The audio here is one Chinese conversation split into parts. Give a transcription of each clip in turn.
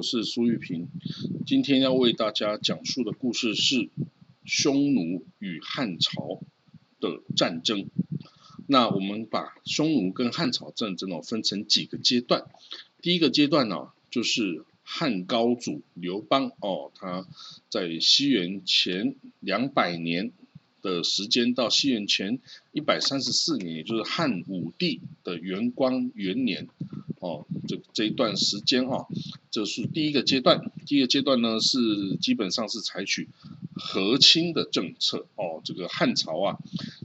我是苏玉平。今天要为大家讲述的故事是匈奴与汉朝的战争。那我们把匈奴跟汉朝战争哦分成几个阶段。第一个阶段呢，就是汉高祖刘邦哦，他在西元前两百年的时间到西元前一百三十四年，也就是汉武帝的元光元年。哦，这这一段时间哦，这是第一个阶段。第一个阶段呢，是基本上是采取和亲的政策。哦，这个汉朝啊，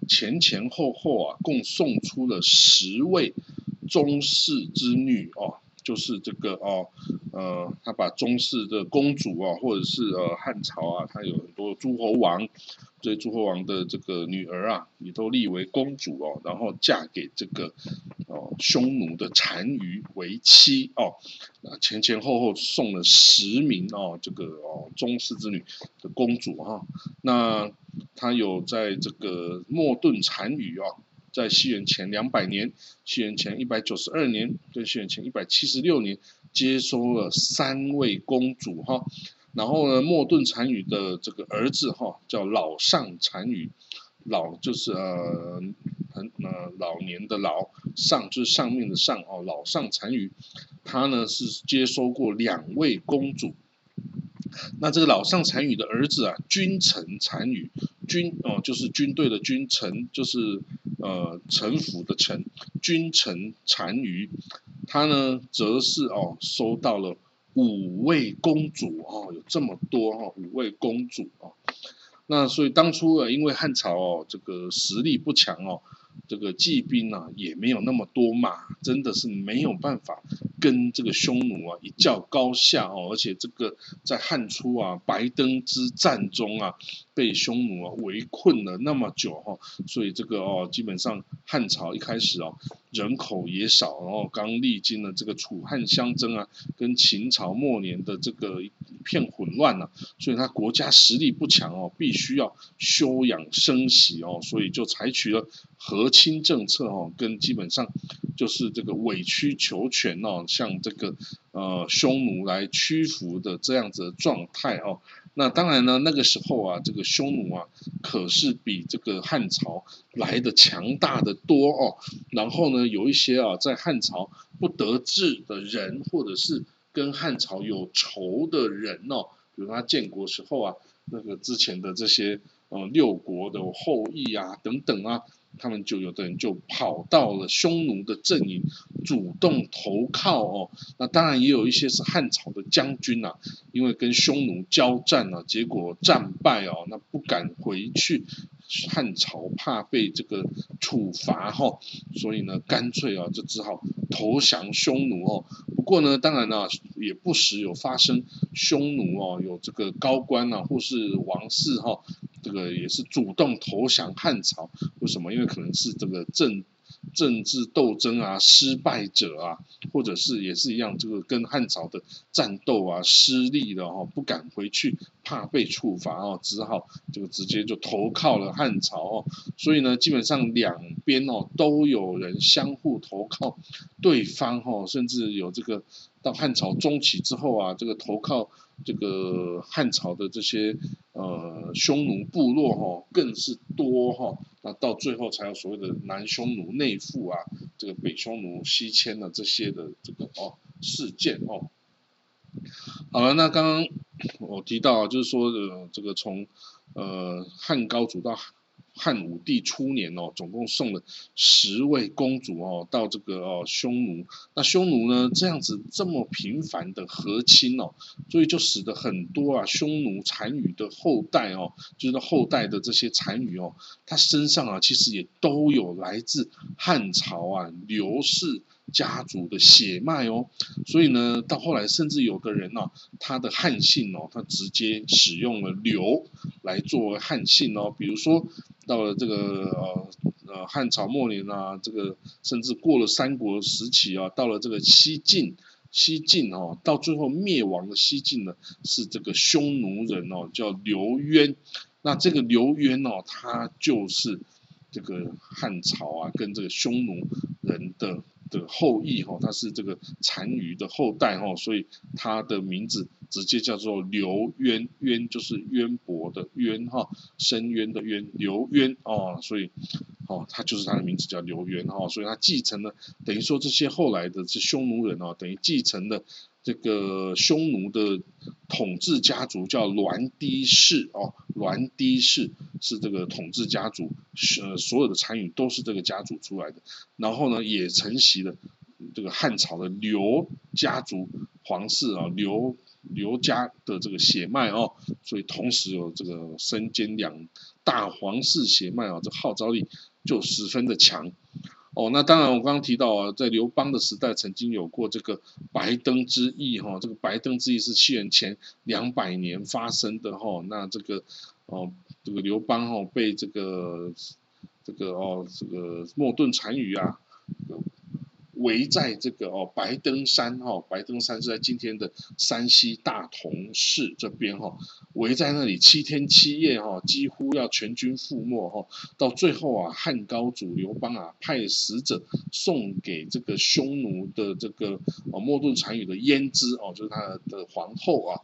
前前后后啊，共送出了十位宗室之女哦，就是这个哦，呃，他把宗室的公主啊，或者是呃汉朝啊，他有很多诸侯王。这诸侯王的这个女儿啊，也都立为公主哦，然后嫁给这个匈奴的单于为妻哦，那前前后后送了十名哦，这个哦宗室之女的公主哈。那他有在这个莫顿单于哦，在西元前两百年、西元前一百九十二年、跟西元前一百七十六年，接收了三位公主哈。然后呢，莫顿单于的这个儿子哈，叫老上单于，老就是呃很呃老年的老，上就是上面的上哦，老上单于，他呢是接收过两位公主。那这个老上单于的儿子啊，君臣单于，军哦就是军队的君，臣就是呃臣服的臣，君臣单于，他呢则是哦收到了。五位公主哦，有这么多哦，五位公主哦，那所以当初啊，因为汉朝哦，这个实力不强哦。这个骑兵啊也没有那么多马，真的是没有办法跟这个匈奴啊一较高下哦。而且这个在汉初啊白登之战中啊，被匈奴啊围困了那么久哈，所以这个哦基本上汉朝一开始哦人口也少，然后刚历经了这个楚汉相争啊，跟秦朝末年的这个一片混乱呢，所以他国家实力不强哦，必须要休养生息哦，所以就采取了和。亲政策哦，跟基本上就是这个委曲求全哦，向这个呃匈奴来屈服的这样子的状态哦。那当然呢，那个时候啊，这个匈奴啊，可是比这个汉朝来的强大的多哦。然后呢，有一些啊，在汉朝不得志的人，或者是跟汉朝有仇的人哦，比如他建国时候啊，那个之前的这些呃六国的后裔啊，等等啊。他们就有的人就跑到了匈奴的阵营，主动投靠哦。那当然也有一些是汉朝的将军呐，因为跟匈奴交战了，结果战败哦，那不敢回去汉朝，怕被这个处罚哈，所以呢，干脆啊就只好投降匈奴哦。不过呢，当然呢，也不时有发生匈奴哦，有这个高官呐或是王室哈。这个也是主动投降汉朝，为什么？因为可能是这个政政治斗争啊失败者啊，或者是也是一样，这个跟汉朝的战斗啊失利了哈，不敢回去，怕被处罚哦，只好这个直接就投靠了汉朝哦。所以呢，基本上两边哦都有人相互投靠对方哈，甚至有这个到汉朝中期之后啊，这个投靠。这个汉朝的这些呃匈奴部落哈，更是多哈，那到最后才有所谓的南匈奴内附啊，这个北匈奴西迁的这些的这个哦事件哦。好了，那刚刚我提到就是说的这个从呃汉高祖到。汉武帝初年哦，总共送了十位公主哦到这个哦匈奴。那匈奴呢这样子这么频繁的和亲哦，所以就使得很多啊匈奴单于的后代哦，就是后代的这些单于哦，他身上啊其实也都有来自汉朝啊刘氏。家族的血脉哦，所以呢，到后来甚至有的人呢，他的汉姓哦，他直接使用了刘来作为汉姓哦。比如说到了这个呃呃汉朝末年啊，这个甚至过了三国时期啊，到了这个西晋西晋哦，到最后灭亡的西晋呢，是这个匈奴人哦，叫刘渊。那这个刘渊哦，他就是这个汉朝啊，跟这个匈奴人的。的后裔哈，他是这个单于的后代哈，所以他的名字直接叫做刘渊，渊就是渊博的渊哈，深渊的渊，刘渊哦，所以哦，他就是他的名字叫刘渊哈，所以他继承了，等于说这些后来的这匈奴人哦，等于继承了这个匈奴的统治家族叫栾堤氏哦，栾堤氏是这个统治家族，呃，所有的参与都是这个家族出来的，然后呢，也承袭了这个汉朝的刘家族皇室啊，刘刘家的这个血脉哦，所以同时有这个身兼两大皇室血脉啊，这号召力就十分的强。哦，那当然，我刚刚提到啊，在刘邦的时代曾经有过这个白登之役哈，这个白登之役是西元前两百年发生的哈，那这个哦，这个刘邦哈被这个这个哦这个莫顿单于啊。围在这个哦白登山哈，白登山是在今天的山西大同市这边哈，围在那里七天七夜哈，几乎要全军覆没哈。到最后啊，汉高祖刘邦啊派使者送给这个匈奴的这个哦莫顿单于的胭脂哦，就是他的皇后啊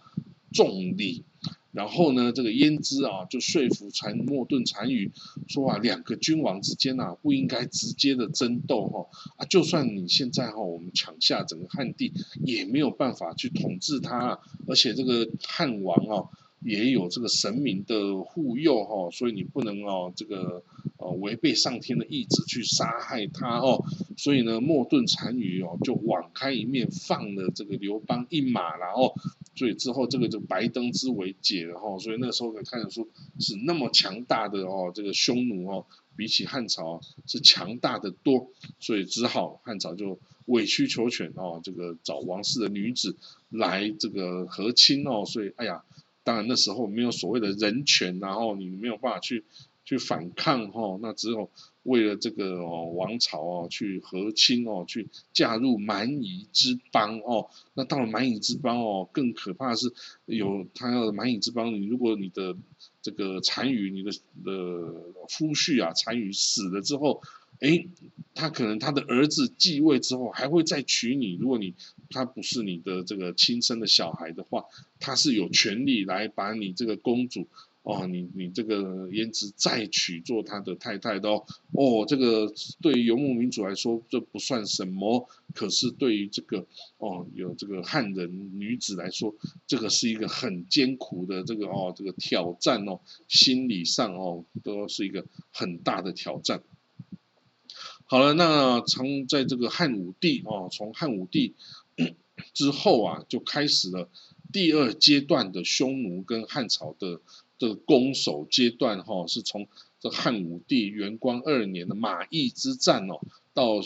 重礼。然后呢，这个胭脂啊，就说服传莫顿单于说啊，两个君王之间啊，不应该直接的争斗哈啊，就算你现在哈，我们抢下整个汉地，也没有办法去统治他，而且这个汉王啊。也有这个神明的护佑哈，所以你不能哦，这个呃违背上天的意志去杀害他哦。所以呢，莫顿单于哦就网开一面，放了这个刘邦一马，然后所以之后这个就白登之围解了哈。所以那时候可以看得出是那么强大的哦，这个匈奴哦，比起汉朝是强大的多，所以只好汉朝就委曲求全哦，这个找王室的女子来这个和亲哦。所以哎呀。当然那时候没有所谓的人权，然后你没有办法去去反抗哈，那只有为了这个王朝哦去和亲哦，去嫁入蛮夷之邦哦。那到了蛮夷之邦哦，更可怕的是有他要蛮夷之邦，你如果你的这个单于，你的的夫婿啊单于死了之后。哎，他可能他的儿子继位之后还会再娶你。如果你他不是你的这个亲生的小孩的话，他是有权利来把你这个公主哦，你你这个胭脂再娶做他的太太的哦。哦，这个对于游牧民族来说这不算什么，可是对于这个哦有这个汉人女子来说，这个是一个很艰苦的这个哦这个挑战哦，心理上哦都是一个很大的挑战。好了，那从在这个汉武帝哦，从汉武帝之后啊，就开始了第二阶段的匈奴跟汉朝的的攻守阶段哈，是从这汉武帝元光二年的马邑之战哦，到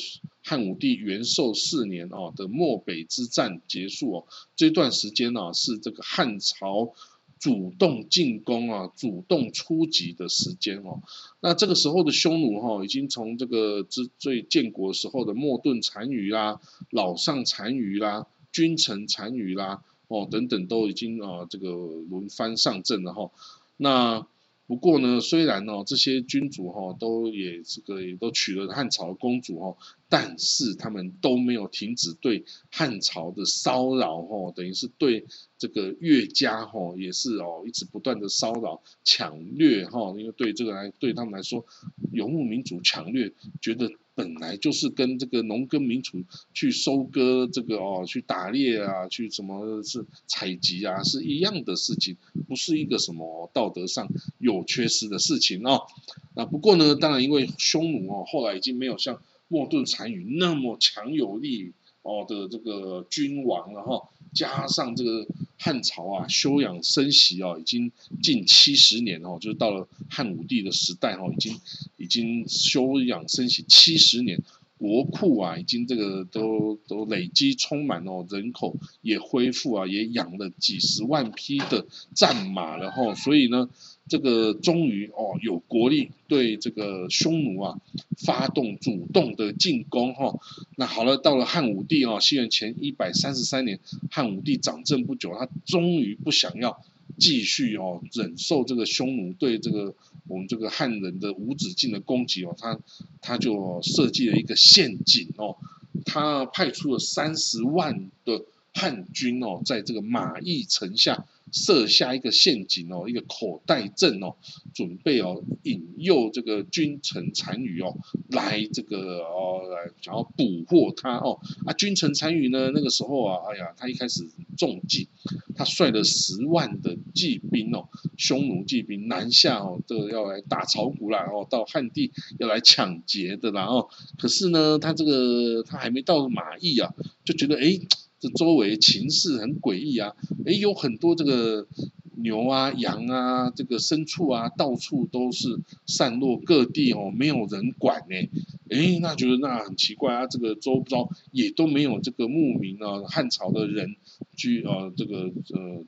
汉武帝元寿四年哦的漠北之战结束哦，这段时间呢是这个汉朝。主动进攻啊，主动出击的时间哦。那这个时候的匈奴哈，已经从这个之最建国时候的莫顿单于啦、老上单于啦、君臣单于啦哦等等，都已经啊这个轮番上阵了哈。那不过呢，虽然呢这些君主哈都也这个也都娶了汉朝的公主哈，但是他们都没有停止对汉朝的骚扰哈，等于是对这个岳家哈也是哦一直不断的骚扰抢掠哈，因为对这个来对他们来说，游牧民族抢掠觉得。本来就是跟这个农耕民族去收割这个哦，去打猎啊，去什么是采集啊，是一样的事情，不是一个什么道德上有缺失的事情哦。那不过呢，当然因为匈奴哦，后来已经没有像莫顿单于那么强有力哦的这个君王了哈。加上这个汉朝啊，休养生息哦，已经近七十年哦，就是到了汉武帝的时代哦，已经已经休养生息七十年，国库啊，已经这个都都累积充满了，人口也恢复啊，也养了几十万匹的战马了哈，所以呢，这个终于哦有国力对这个匈奴啊发动主动的进攻哈。那好了，到了汉武帝哦，西元前一百三十三年，汉武帝掌政不久，他终于不想要继续哦忍受这个匈奴对这个我们这个汉人的无止境的攻击哦，他他就设计了一个陷阱哦，他派出了三十万的汉军哦，在这个马邑城下。设下一个陷阱哦，一个口袋阵哦，准备哦引诱这个君臣单于哦来这个哦来想要捕获他哦啊君臣单于呢那个时候啊哎呀他一开始中计，他率了十万的骑兵哦匈奴骑兵南下哦这个要来打草谷啦哦到汉地要来抢劫的啦哦可是呢他这个他还没到马邑啊就觉得哎。这周围情势很诡异啊，哎，有很多这个牛啊、羊啊、这个牲畜啊，到处都是散落各地哦，没有人管呢。哎，那觉得那很奇怪啊，这个周遭也都没有这个牧民啊，汉朝的人居呃这个呃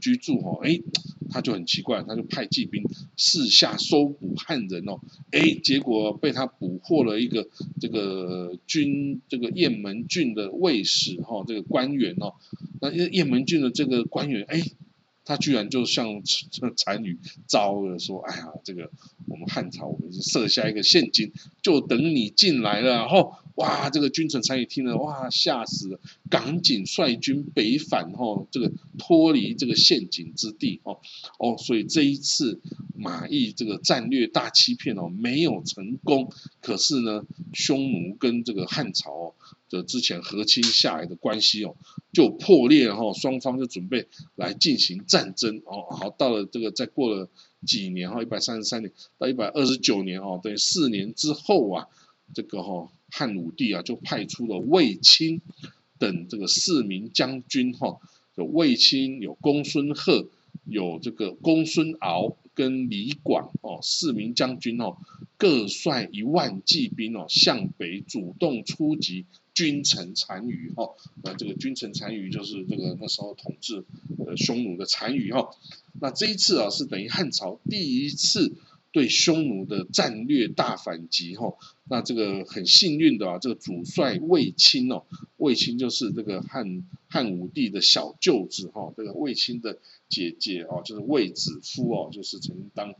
居住哈，哎。他就很奇怪，他就派骑兵四下搜捕汉人哦，哎，结果被他捕获了一个这个军这个雁门郡的卫士哈，这个官员哦，那雁门郡的这个官员哎。他居然就向这单于招了，说：“哎呀，这个我们汉朝，我们设下一个陷阱，就等你进来了。”然后，哇，这个君臣单于听了，哇，吓死了，赶紧率军北返，哦，这个脱离这个陷阱之地，哦，哦，所以这一次马邑这个战略大欺骗哦，没有成功。可是呢，匈奴跟这个汉朝。的之前和亲下来的关系哦，就破裂哈，双方就准备来进行战争哦。好，到了这个再过了几年哈，一百三十三年到一百二十九年哦，等于四年之后啊，这个哈汉武帝啊就派出了卫青等这个四名将军哈，有卫青有公孙贺有这个公孙敖跟李广哦四名将军哦，各率一万骑兵哦向北主动出击。君臣单于哈，那这个君臣单于就是这个那时候统治呃匈奴的单于哈，那这一次啊是等于汉朝第一次对匈奴的战略大反击哈，那这个很幸运的啊，这个主帅卫青哦，卫青就是这个汉汉武帝的小舅子哈，这个卫青的姐姐哦，就是卫子夫哦，就是曾经当。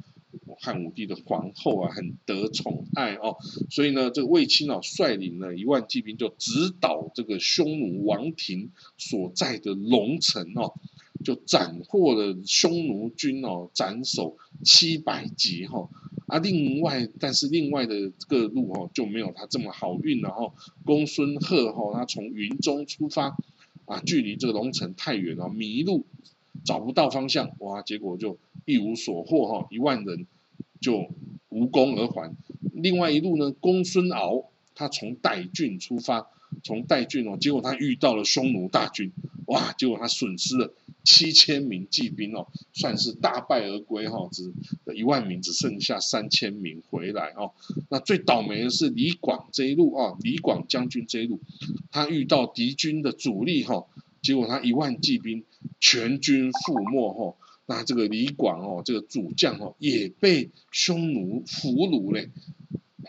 汉武帝的皇后啊，很得宠爱哦，所以呢，这个卫青啊，率领了一万骑兵，就直捣这个匈奴王庭所在的龙城哦，就斩获了匈奴军哦，斩首七百级哈。啊，另外，但是另外的这个路哦，就没有他这么好运了哈。公孙贺哈，他从云中出发啊，距离这个龙城太远了，迷路。找不到方向，哇！结果就一无所获哈，一万人就无功而还。另外一路呢，公孙敖他从代郡出发，从代郡哦，结果他遇到了匈奴大军，哇！结果他损失了七千名骑兵哦，算是大败而归哈，只一万名只剩下三千名回来哦。那最倒霉的是李广这一路啊，李广将军这一路，他遇到敌军的主力哈。结果他一万骑兵全军覆没吼，那这个李广哦，这个主将哦也被匈奴俘虏嘞，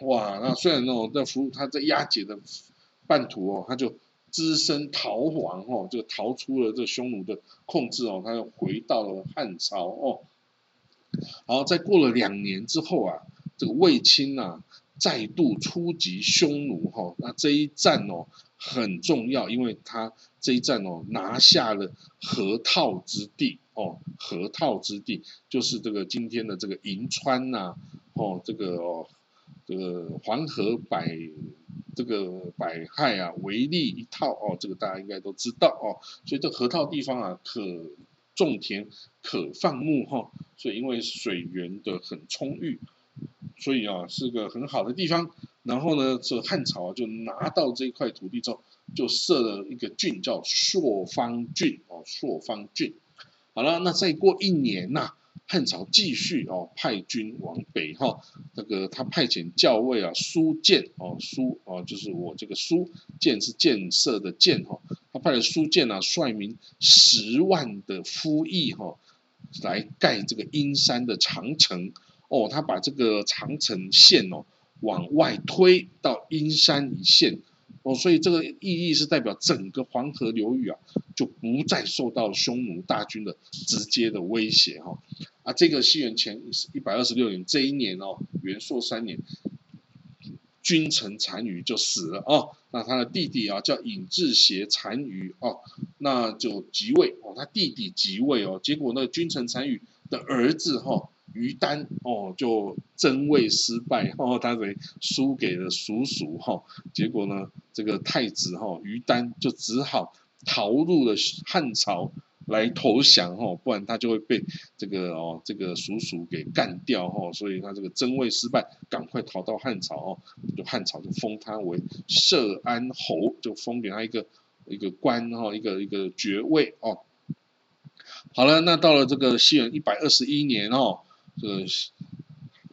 哇！那虽然哦在俘虏他在押解的半途哦，他就只身逃亡哦，就逃出了这匈奴的控制哦，他又回到了汉朝哦。好，在过了两年之后啊，这个卫青啊再度出击匈奴哈，那这一战哦。很重要，因为他这一战哦，拿下了河套之地哦，河套之地就是这个今天的这个银川呐，哦，这个哦，这个黄河百这个百害啊，为利一套哦，这个大家应该都知道哦，所以这河套地方啊，可种田，可放牧哈，所以因为水源的很充裕，所以啊，是个很好的地方。然后呢，这汉朝啊就拿到这一块土地之后，就设了一个郡叫朔方郡哦，朔方郡。好了，那再过一年呐，汉朝继续哦派军往北哈，这个他派遣校尉啊苏建哦苏哦就是我这个苏建是建设的建哈，他派了苏建啊率领十万的夫役哈。来盖这个阴山的长城哦，他把这个长城线哦往外推到阴山一线哦，所以这个意义是代表整个黄河流域啊就不再受到匈奴大军的直接的威胁哈啊，这个西元前一百二十六年这一年哦，元朔三年。君臣单于就死了哦，那他的弟弟啊叫尹志邪单于哦，那就即位哦，他弟弟即位哦，结果那君臣单于的儿子哈于丹哦就争位失败哦，他等于输给了叔叔哈，结果呢这个太子哈于丹就只好逃入了汉朝。来投降哦，不然他就会被这个哦这个叔叔给干掉哦，所以他这个争位失败，赶快逃到汉朝哦，就汉朝就封他为摄安侯，就封给他一个一个官哈，一个一个爵位哦。好了，那到了这个西元一百二十一年哦，这个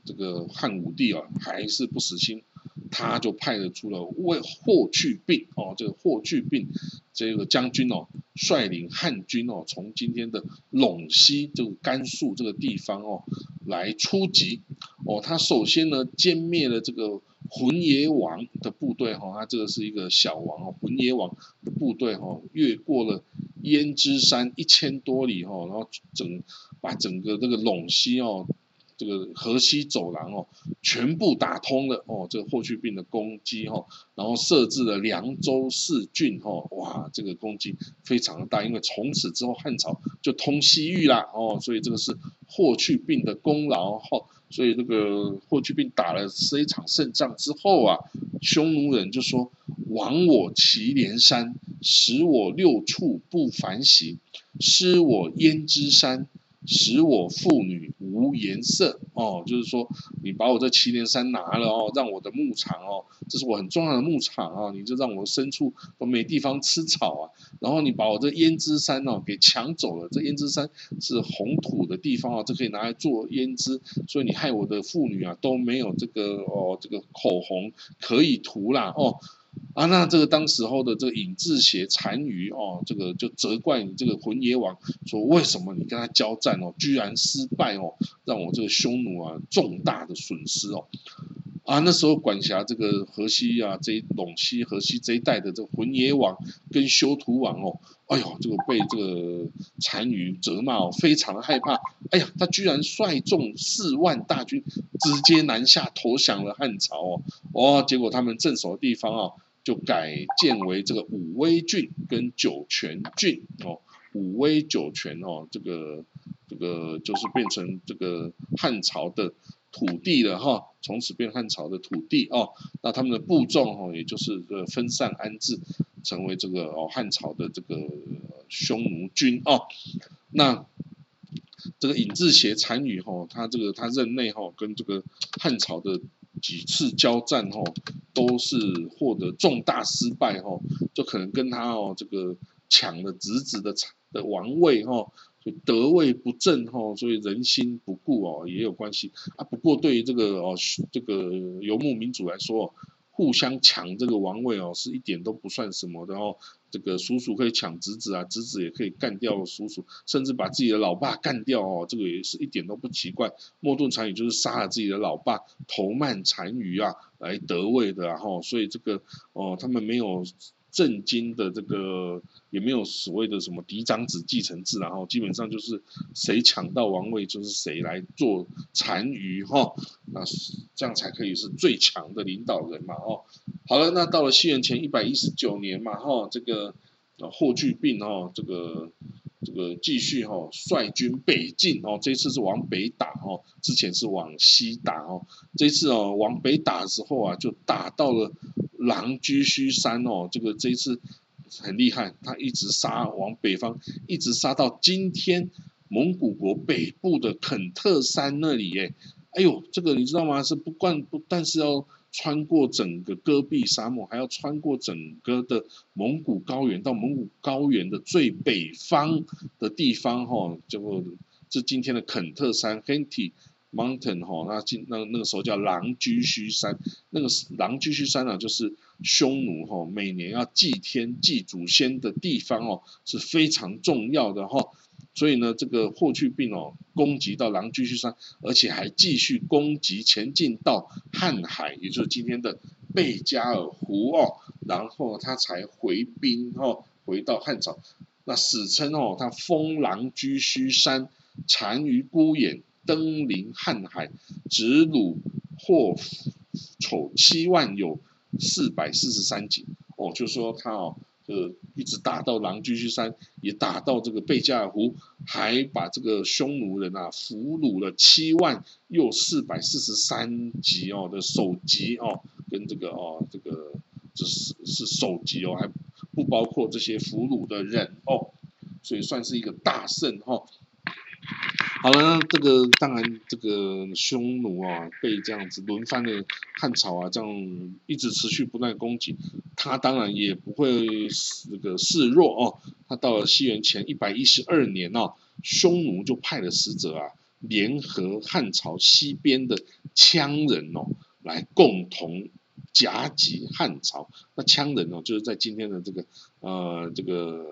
这个汉武帝啊还是不死心。他就派了出了为霍去病哦，这个霍去病这个将军哦，率领汉军哦，从今天的陇西这个甘肃这个地方哦来出击哦。他首先呢歼灭了这个浑邪王的部队哈，他这个是一个小王哦，浑邪王的部队哈，越过了胭脂山一千多里哈，然后整把整个这个陇西哦。这个河西走廊哦，全部打通了哦，这个霍去病的攻击哈，然后设置了凉州四郡哈，哇，这个攻击非常的大，因为从此之后汉朝就通西域啦哦，所以这个是霍去病的功劳哈，所以这个霍去病打了这一场胜仗之后啊，匈奴人就说：亡我祁连山，使我六畜不反徙，失我胭脂山。使我妇女无颜色哦，就是说你把我这祁连山拿了哦，让我的牧场哦，这是我很重要的牧场啊，你就让我牲畜都没地方吃草啊。然后你把我这胭脂山哦给抢走了，这胭脂山是红土的地方啊，这可以拿来做胭脂，所以你害我的妇女啊都没有这个哦这个口红可以涂啦哦。啊，那这个当时候的这个尹志邪单于哦，这个就责怪你这个浑邪王，说为什么你跟他交战哦，居然失败哦，让我这个匈奴啊重大的损失哦。啊，那时候管辖这个河西啊这陇西河西这一带的这个浑邪王跟修图王哦，哎呦，这个被这个单于责骂哦，非常的害怕。哎呀，他居然率众四万大军直接南下投降了汉朝哦，哦，结果他们镇守的地方啊。就改建为这个武威郡跟酒泉郡哦，武威酒泉哦，这个这个就是变成这个汉朝的土地了哈，从此变汉朝的土地哦。那他们的部众哦，也就是呃分散安置，成为这个哦汉朝的这个匈奴军哦。那这个尹志邪单于哈，他这个他任内哈，跟这个汉朝的。几次交战吼，都是获得重大失败吼，就可能跟他哦这个抢了侄子的的王位吼，就得位不正吼，所以人心不固哦也有关系啊。不过对于这个哦这个游牧民族来说。互相抢这个王位哦，是一点都不算什么的哦。这个叔叔可以抢侄子啊，侄子也可以干掉叔叔，甚至把自己的老爸干掉哦，这个也是一点都不奇怪。莫顿单于就是杀了自己的老爸头曼单于啊，来得位的，然后所以这个哦，他们没有。震惊的这个也没有所谓的什么嫡长子继承制，然后基本上就是谁抢到王位就是谁来做单于哈，那这样才可以是最强的领导人嘛哦。好了，那到了西元前一百一十九年嘛哈，这个霍去病哈，这个这个继续哈率军北进哦，这次是往北打哦，之前是往西打哦，这次哦往北打的时候啊，就打到了。狼居胥山哦，这个这一次很厉害，他一直杀往北方，一直杀到今天蒙古国北部的肯特山那里耶。哎呦，这个你知道吗？是不惯不但是要穿过整个戈壁沙漠，还要穿过整个的蒙古高原，到蒙古高原的最北方的地方哈，就这今天的肯特山 （Henti Mountain） 哈，那今那那个时候叫狼居胥山，那个狼居胥山啊，就是。匈奴哈每年要祭天祭祖先的地方哦是非常重要的哈所以呢，这个霍去病哦，攻击到狼居胥山，而且还继续攻击前进到瀚海，也就是今天的贝加尔湖哦，然后他才回兵哦，回到汉朝。那史称哦，他封狼居胥山，单于孤眼，登临瀚海，直虏霍丑七万，有四百四十三级。哦，就说他哦。呃，一直打到狼居胥山，也打到这个贝加尔湖，还把这个匈奴人啊俘虏了七万又四百四十三级哦的首级哦，跟这个哦这个这是是首级哦，还不包括这些俘虏的人哦，所以算是一个大胜哈。好了，这个当然，这个匈奴啊，被这样子轮番的汉朝啊，这样一直持续不断攻击，他当然也不会这个示弱哦。他到了西元前一百一十二年哦，匈奴就派了使者啊，联合汉朝西边的羌人哦，来共同夹击汉朝。那羌人哦，就是在今天的这个呃这个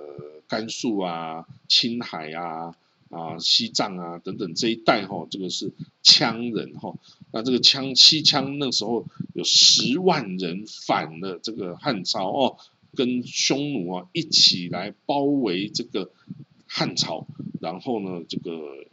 甘肃啊、青海啊。啊，西藏啊等等这一带哈，这个是羌人哈。那这个羌西羌那时候有十万人反了这个汉朝哦，跟匈奴啊一起来包围这个汉朝。然后呢，这个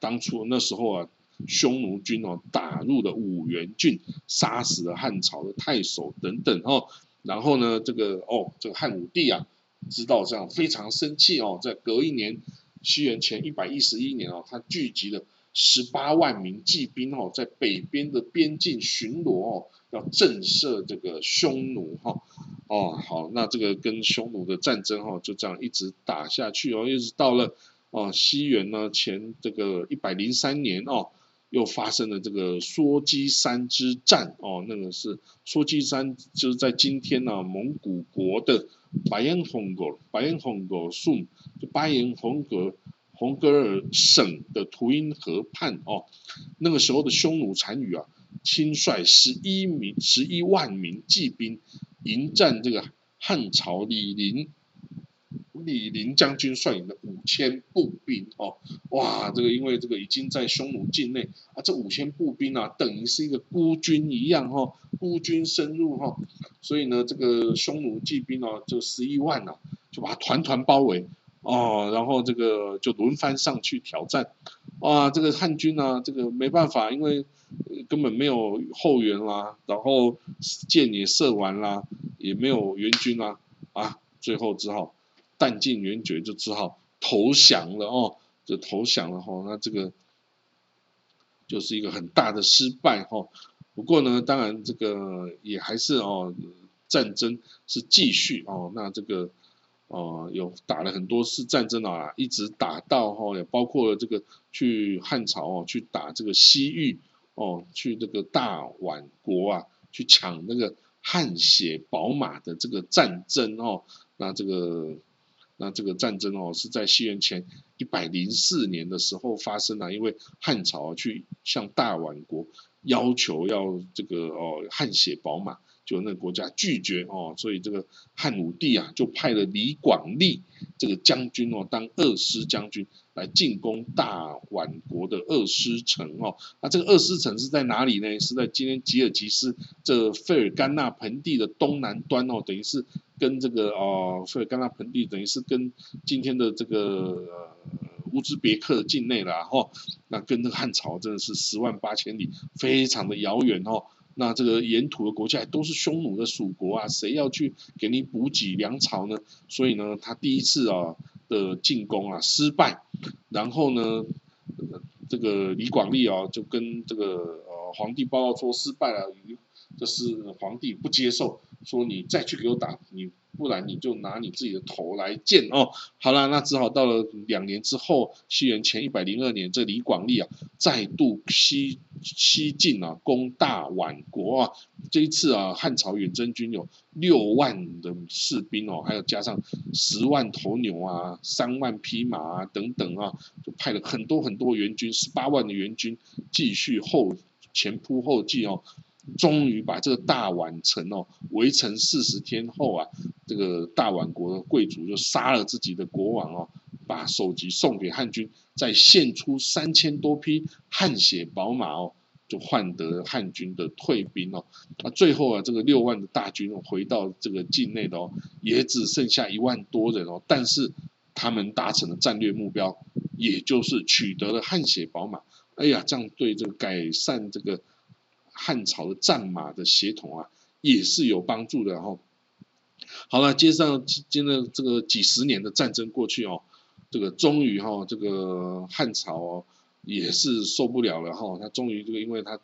当初那时候啊，匈奴军哦打入了五原郡，杀死了汉朝的太守等等哦。然后呢，这个哦，这个汉武帝啊，知道这样非常生气哦，在隔一年。西元前一百一十一年哦，他聚集了十八万名骑兵哦，在北边的边境巡逻哦，要震慑这个匈奴哈。哦，好，那这个跟匈奴的战争哈，就这样一直打下去哦，一直到了哦西元呢前这个一百零三年哦，又发生了这个梭基山之战哦，那个是梭基山，就是在今天呢蒙古国的。白彦洪格，白彦洪格省，就巴彦洪格洪格尔省的图因河畔哦，那个时候的匈奴单于啊，亲率十一名十一万名骑兵迎战这个汉朝李陵。李陵将军率领的五千步兵哦，哇，这个因为这个已经在匈奴境内啊，这五千步兵啊，等于是一个孤军一样哈，孤军深入哈，所以呢，这个匈奴骑兵哦，就十一万呐，就把他团团包围哦，然后这个就轮番上去挑战，哇，这个汉军呢，这个没办法，因为根本没有后援啦，然后箭也射完啦，也没有援军啦，啊，最后只好。弹尽援绝，就只好投降了哦，就投降了哈。那这个就是一个很大的失败哈。不过呢，当然这个也还是哦，战争是继续哦。那这个哦，有打了很多次战争啊，一直打到哈，也包括了这个去汉朝哦，去打这个西域哦，去这个大宛国啊，去抢那个汗血宝马的这个战争哦。那这个。那这个战争哦，是在西元前一百零四年的时候发生的，因为汉朝去向大宛国要求要这个哦汗血宝马，就那个国家拒绝哦，所以这个汉武帝啊就派了李广利这个将军哦当二师将军来进攻大宛国的二师城哦，那这个二师城是在哪里呢？是在今天吉尔吉斯这费尔干纳盆地的东南端哦，等于是。跟这个哦，费尔干纳盆地等于是跟今天的这个乌兹别克境内了哈，那跟那个汉朝真的是十万八千里，非常的遥远哦。那这个沿途的国家都是匈奴的属国啊，谁要去给你补给粮草呢？所以呢，他第一次啊的进攻啊失败，然后呢，这个李广利啊就跟这个呃皇帝报告说失败了，就是皇帝不接受。说你再去给我打你，不然你就拿你自己的头来见哦。好了，那只好到了两年之后，西元前一百零二年，这李广利啊再度西西进啊，攻大宛国啊。这一次啊，汉朝远征军有六万的士兵哦，还有加上十万头牛啊，三万匹马啊等等啊，就派了很多很多援军，十八万的援军继续后前仆后继哦。终于把这个大宛城哦围城四十天后啊，这个大宛国的贵族就杀了自己的国王哦，把首级送给汉军，再献出三千多匹汗血宝马哦，就换得汉军的退兵哦。那最后啊，这个六万的大军回到这个境内的哦，也只剩下一万多人哦。但是他们达成了战略目标，也就是取得了汗血宝马。哎呀，这样对这个改善这个汉朝的战马的协同啊，也是有帮助的哈。好了，接上接了这个几十年的战争过去哦，这个终于哈，这个汉朝哦也是受不了了哈，他终于这个，因为他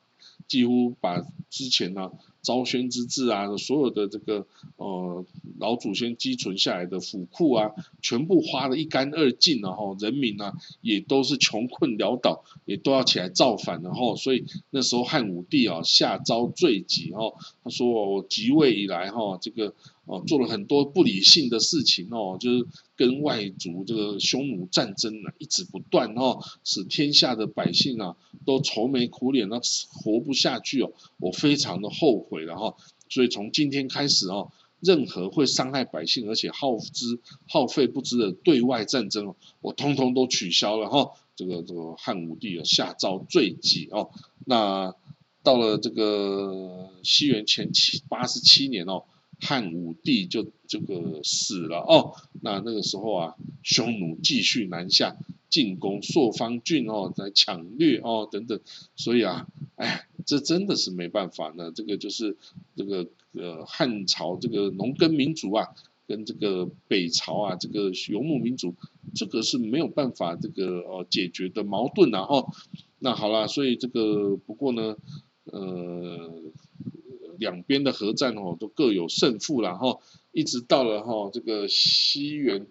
几乎把之前呢。昭宣之治啊，所有的这个呃老祖先积存下来的府库啊，全部花得一干二净了哈，人民呢也都是穷困潦倒，也都要起来造反了哈，所以那时候汉武帝啊下诏罪己哈，他说我即位以来哈，这个哦做了很多不理性的事情哦，就是跟外族这个匈奴战争啊一直不断哦，使天下的百姓啊都愁眉苦脸那活不下去哦，我非常的后悔。然后，所以从今天开始哦，任何会伤害百姓而且耗资耗费不值的对外战争，我通通都取消了哈。这个这个汉武帝啊下诏罪己哦。那到了这个西元前七八十七年哦，汉武帝就这个死了哦。那那个时候啊，匈奴继续南下进攻朔方郡哦，来抢掠哦等等，所以啊，哎。这真的是没办法呢，这个就是这个呃汉朝这个农耕民族啊，跟这个北朝啊这个游牧民族，这个是没有办法这个呃解决的矛盾呐哦。那好了，所以这个不过呢，呃两边的合战哦都各有胜负了哈，一直到了哈这个西元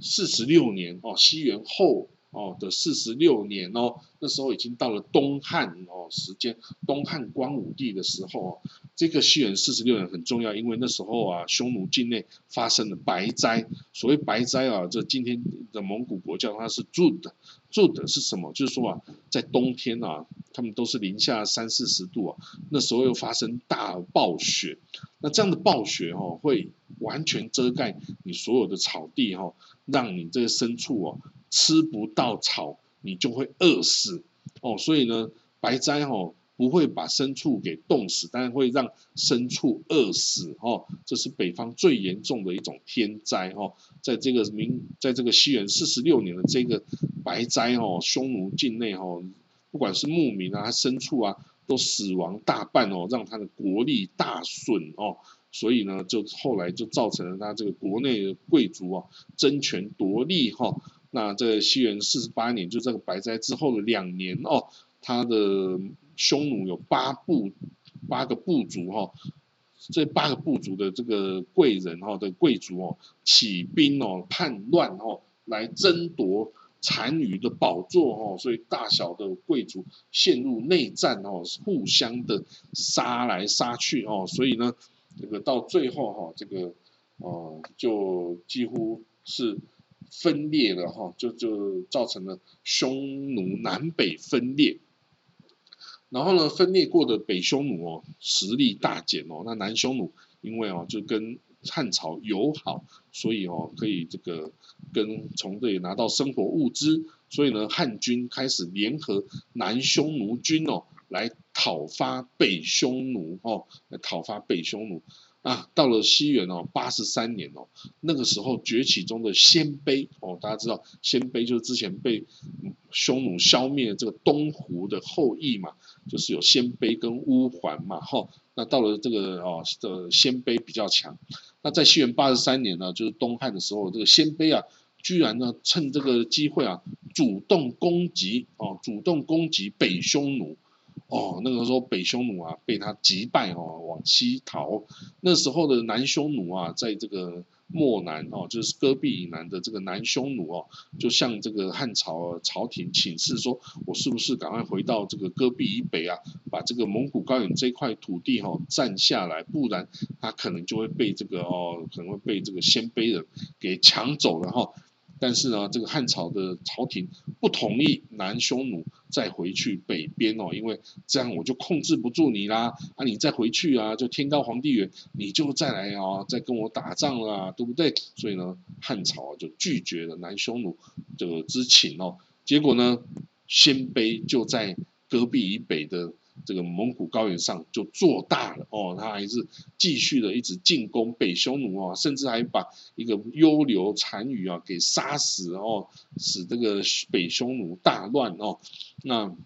四十六年哦，西元后。哦的四十六年哦，那时候已经到了东汉哦时间，东汉光武帝的时候，这个西元四十六年很重要，因为那时候啊，匈奴境内发生了白灾。所谓白灾啊，这今天的蒙古国叫它是 Zud，Zud 是什么？就是说啊，在冬天啊，他们都是零下三四十度啊，那时候又发生大暴雪，那这样的暴雪哦，会完全遮盖你所有的草地哈，让你这个牲畜哦。吃不到草，你就会饿死哦。所以呢，白灾哦不会把牲畜给冻死，但是会让牲畜饿死哦。这是北方最严重的一种天灾哦。在这个明，在这个西元四十六年的这个白灾哦，匈奴境内哦，不管是牧民啊、牲畜啊，都死亡大半哦，让他的国力大损哦。所以呢，就后来就造成了他这个国内的贵族啊争权夺利哈。那在西元四十八年，就这个白灾之后的两年哦，他的匈奴有八部八个部族哈，这八个部族的这个贵人哈的贵族哦，起兵哦叛乱哦，来争夺单于的宝座哦，所以大小的贵族陷入内战哦，互相的杀来杀去哦，所以呢，这个到最后哈，这个哦就几乎是。分裂了哈，就就造成了匈奴南北分裂。然后呢，分裂过的北匈奴哦，实力大减哦。那南匈奴因为哦，就跟汉朝友好，所以哦，可以这个跟从这里拿到生活物资。所以呢，汉军开始联合南匈奴军哦，来讨伐北匈奴哦，来讨伐北匈奴。啊，到了西元哦，八十三年哦，那个时候崛起中的鲜卑哦，大家知道鲜卑就是之前被匈奴消灭这个东胡的后裔嘛，就是有鲜卑跟乌桓嘛，哈，那到了这个哦的鲜卑比较强，那在西元八十三年呢，就是东汉的时候，这个鲜卑啊，居然呢趁这个机会啊，主动攻击哦，主动攻击北匈奴。哦，那个时候北匈奴啊被他击败哦，往西逃。那时候的南匈奴啊，在这个漠南哦，就是戈壁以南的这个南匈奴哦，就向这个汉朝朝廷请示说，我是不是赶快回到这个戈壁以北啊，把这个蒙古高原这块土地哈占下来，不然他可能就会被这个哦，可能会被这个鲜卑人给抢走了哈。但是呢，这个汉朝的朝廷不同意南匈奴再回去北边哦，因为这样我就控制不住你啦，啊，你再回去啊，就天高皇帝远，你就再来啊，再跟我打仗啦，对不对？所以呢，汉朝就拒绝了南匈奴这个之请哦，结果呢，鲜卑就在戈壁以北的。这个蒙古高原上就做大了哦，他还是继续的一直进攻北匈奴啊，甚至还把一个幽留单于啊给杀死哦，使这个北匈奴大乱哦。那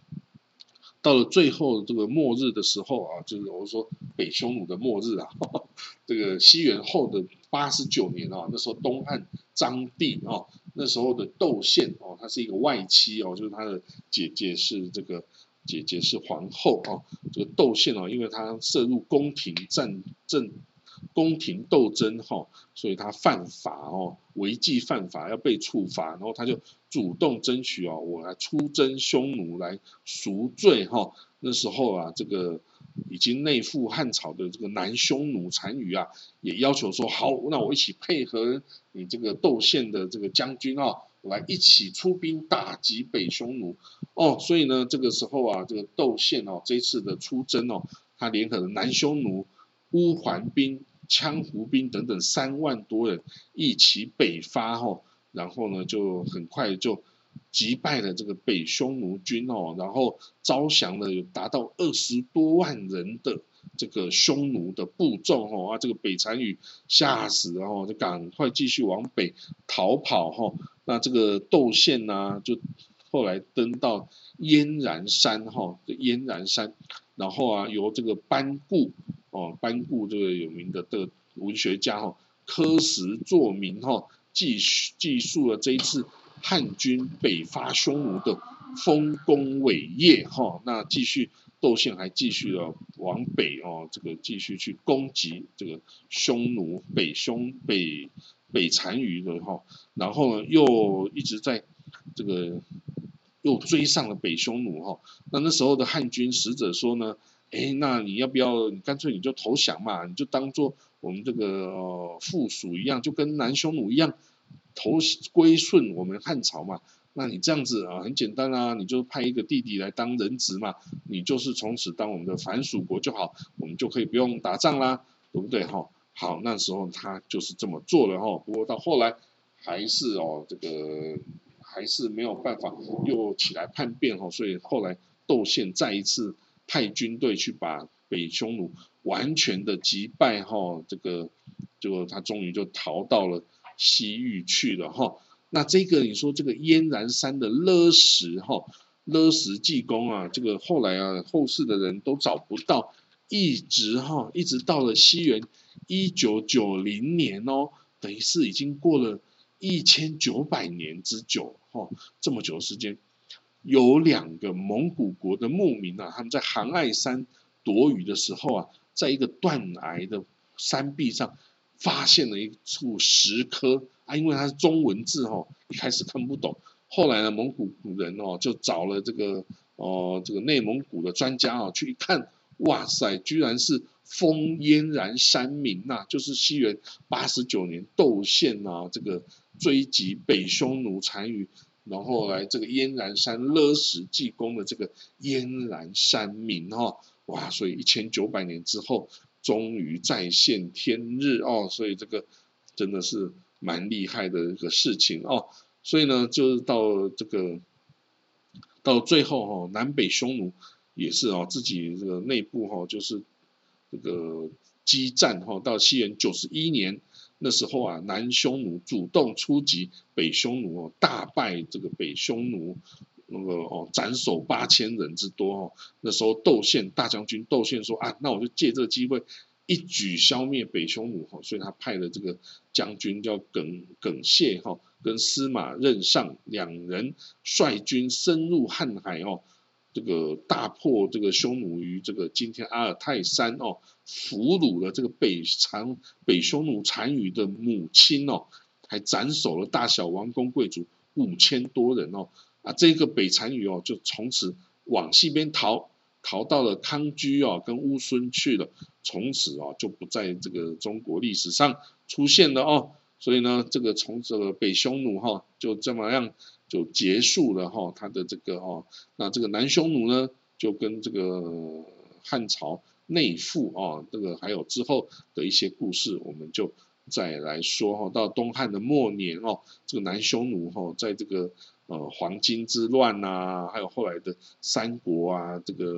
到了最后这个末日的时候啊，就是我说北匈奴的末日啊，这个西元后的八十九年啊，那时候东汉章帝哦，那时候的窦宪哦，他是一个外戚哦，就是他的姐姐是这个。姐姐是皇后啊，这个窦宪啊，因为他涉入宫廷战争、宫廷斗争哈，所以他犯法哦，违纪犯法要被处罚，然后他就主动争取哦，我来出征匈奴来赎罪哈。那时候啊，这个已经内附汉朝的这个南匈奴单于啊，也要求说好，那我一起配合你这个窦宪的这个将军啊。来一起出兵打击北匈奴。哦，所以呢，这个时候啊，这个窦宪哦，这次的出征哦，他联合了南匈奴、乌桓兵、羌胡兵等等三万多人一起北伐哦，然后呢，就很快就击败了这个北匈奴军哦，然后招降了有达到二十多万人的这个匈奴的部众哦，啊，这个北单于吓死了哦，就赶快继续往北逃跑哈。那这个窦宪呢，就后来登到燕然山哈，燕然山，然后啊，由这个班固哦，班固这个有名的的文学家哈，科石作名哈，记记述了这一次汉军北伐匈奴的丰功伟业哈。那继续窦宪还继续了往北哦，这个继续去攻击这个匈奴北匈北。北单于的哈，然后呢又一直在这个又追上了北匈奴哈，那那时候的汉军使者说呢，哎，那你要不要你干脆你就投降嘛，你就当做我们这个附属一样，就跟南匈奴一样投归顺我们汉朝嘛，那你这样子啊很简单啊，你就派一个弟弟来当人质嘛，你就是从此当我们的凡属国就好，我们就可以不用打仗啦，对不对哈？好，那时候他就是这么做了哈。不过到后来还是哦，这个还是没有办法又起来叛变哈。所以后来窦宪再一次派军队去把北匈奴完全的击败哈。这个就他终于就逃到了西域去了哈。那这个你说这个燕然山的勒石哈，勒石济公啊，这个后来啊后世的人都找不到，一直哈一直到了西元。一九九零年哦，等于是已经过了一千九百年之久哈，这么久时间，有两个蒙古国的牧民啊，他们在杭爱山躲雨的时候啊，在一个断崖的山壁上发现了一处石刻啊，因为它是中文字哈，一开始看不懂，后来呢，蒙古人哦就找了这个哦这个内蒙古的专家啊去一看。哇塞，居然是封燕然山民呐，就是西元八十九年窦宪呐，这个追击北匈奴单于，然后来这个燕然山勒石济公的这个燕然山名哈，哇，所以一千九百年之后，终于再现天日哦，所以这个真的是蛮厉害的一个事情哦，所以呢，就是到这个到最后哈，南北匈奴。也是哦，自己这个内部哈，就是这个激战哈，到西元九十一年那时候啊，南匈奴主动出击北匈奴哦，大败这个北匈奴，那个哦斩首八千人之多哦。那时候窦宪大将军窦宪说啊，那我就借这个机会一举消灭北匈奴哈，所以他派了这个将军叫耿耿谢哈，跟司马任上两人率军深入瀚海哦。这个大破这个匈奴于这个今天阿尔泰山哦，俘虏了这个北残北匈奴单于的母亲哦，还斩首了大小王公贵族五千多人哦，啊，这个北单于哦，就从此往西边逃，逃到了康居哦，跟乌孙去了，从此哦就不在这个中国历史上出现了哦，所以呢，这个从这个北匈奴哈就这么样就结束了哈，他的这个哦，那这个南匈奴呢就跟这个汉朝内附啊，这个还有之后的一些故事，我们就再来说哈。到东汉的末年哦，这个南匈奴哈，在这个呃黄巾之乱呐，还有后来的三国啊，这个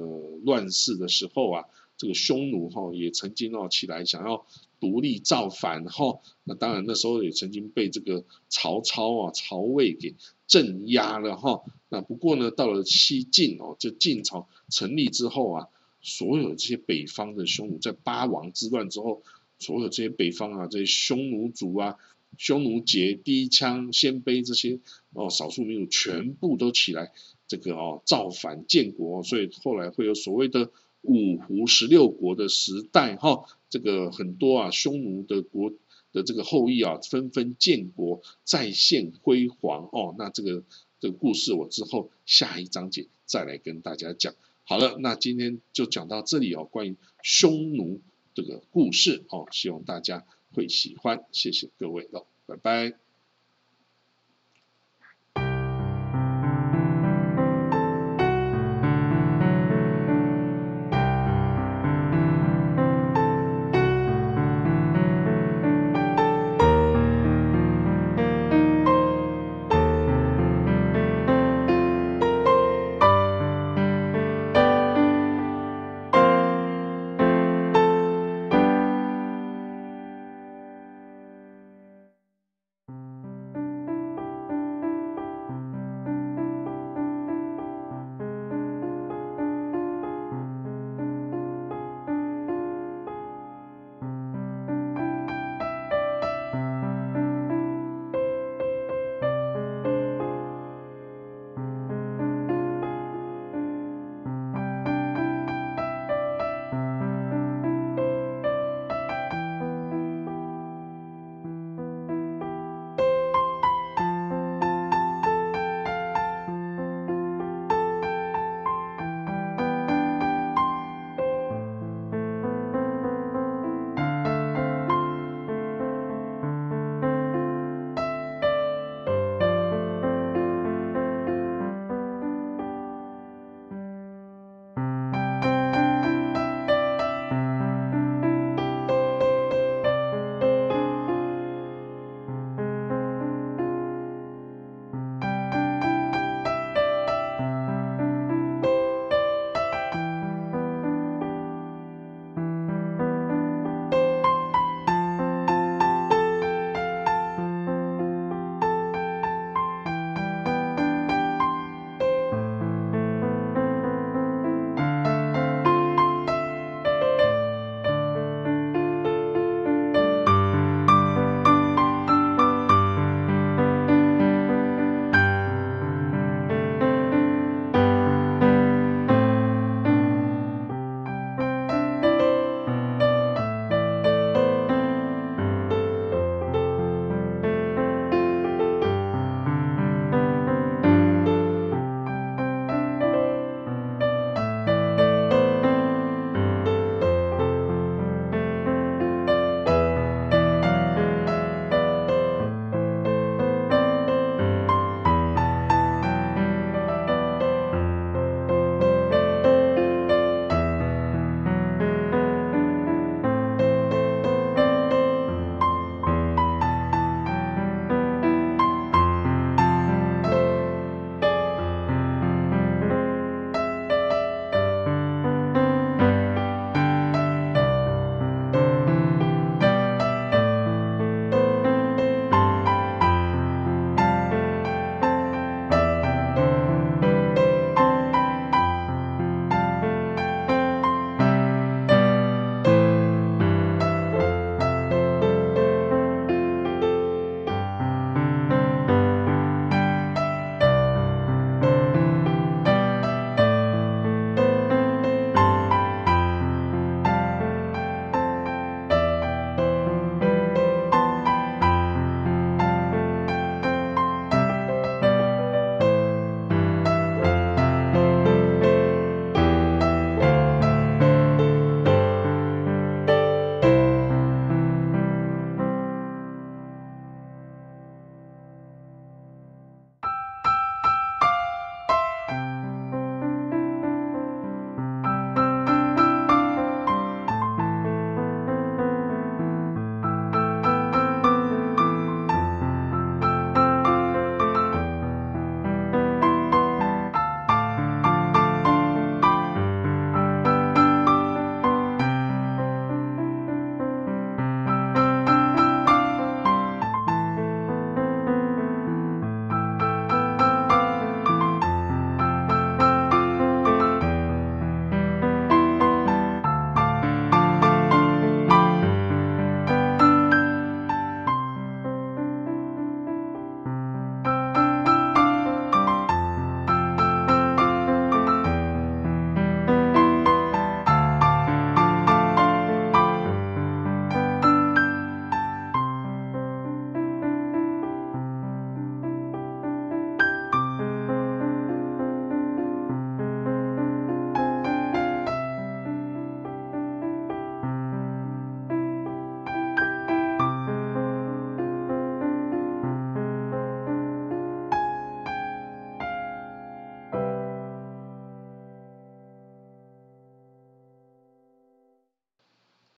乱世的时候啊。这个匈奴哈也曾经哦起来想要独立造反哈，那当然那时候也曾经被这个曹操啊曹魏给镇压了哈。那不过呢，到了西晋哦，就晋朝成立之后啊，所有这些北方的匈奴在八王之乱之后，所有这些北方啊这些匈奴族啊、匈奴羯、氐羌、鲜卑这些哦少数民族全部都起来这个哦造反建国，所以后来会有所谓的。五胡十六国的时代，哈，这个很多啊，匈奴的国的这个后裔啊，纷纷建国，再现辉煌哦。那这个这个故事，我之后下一章节再来跟大家讲。好了，那今天就讲到这里哦，关于匈奴这个故事哦，希望大家会喜欢，谢谢各位喽，拜拜。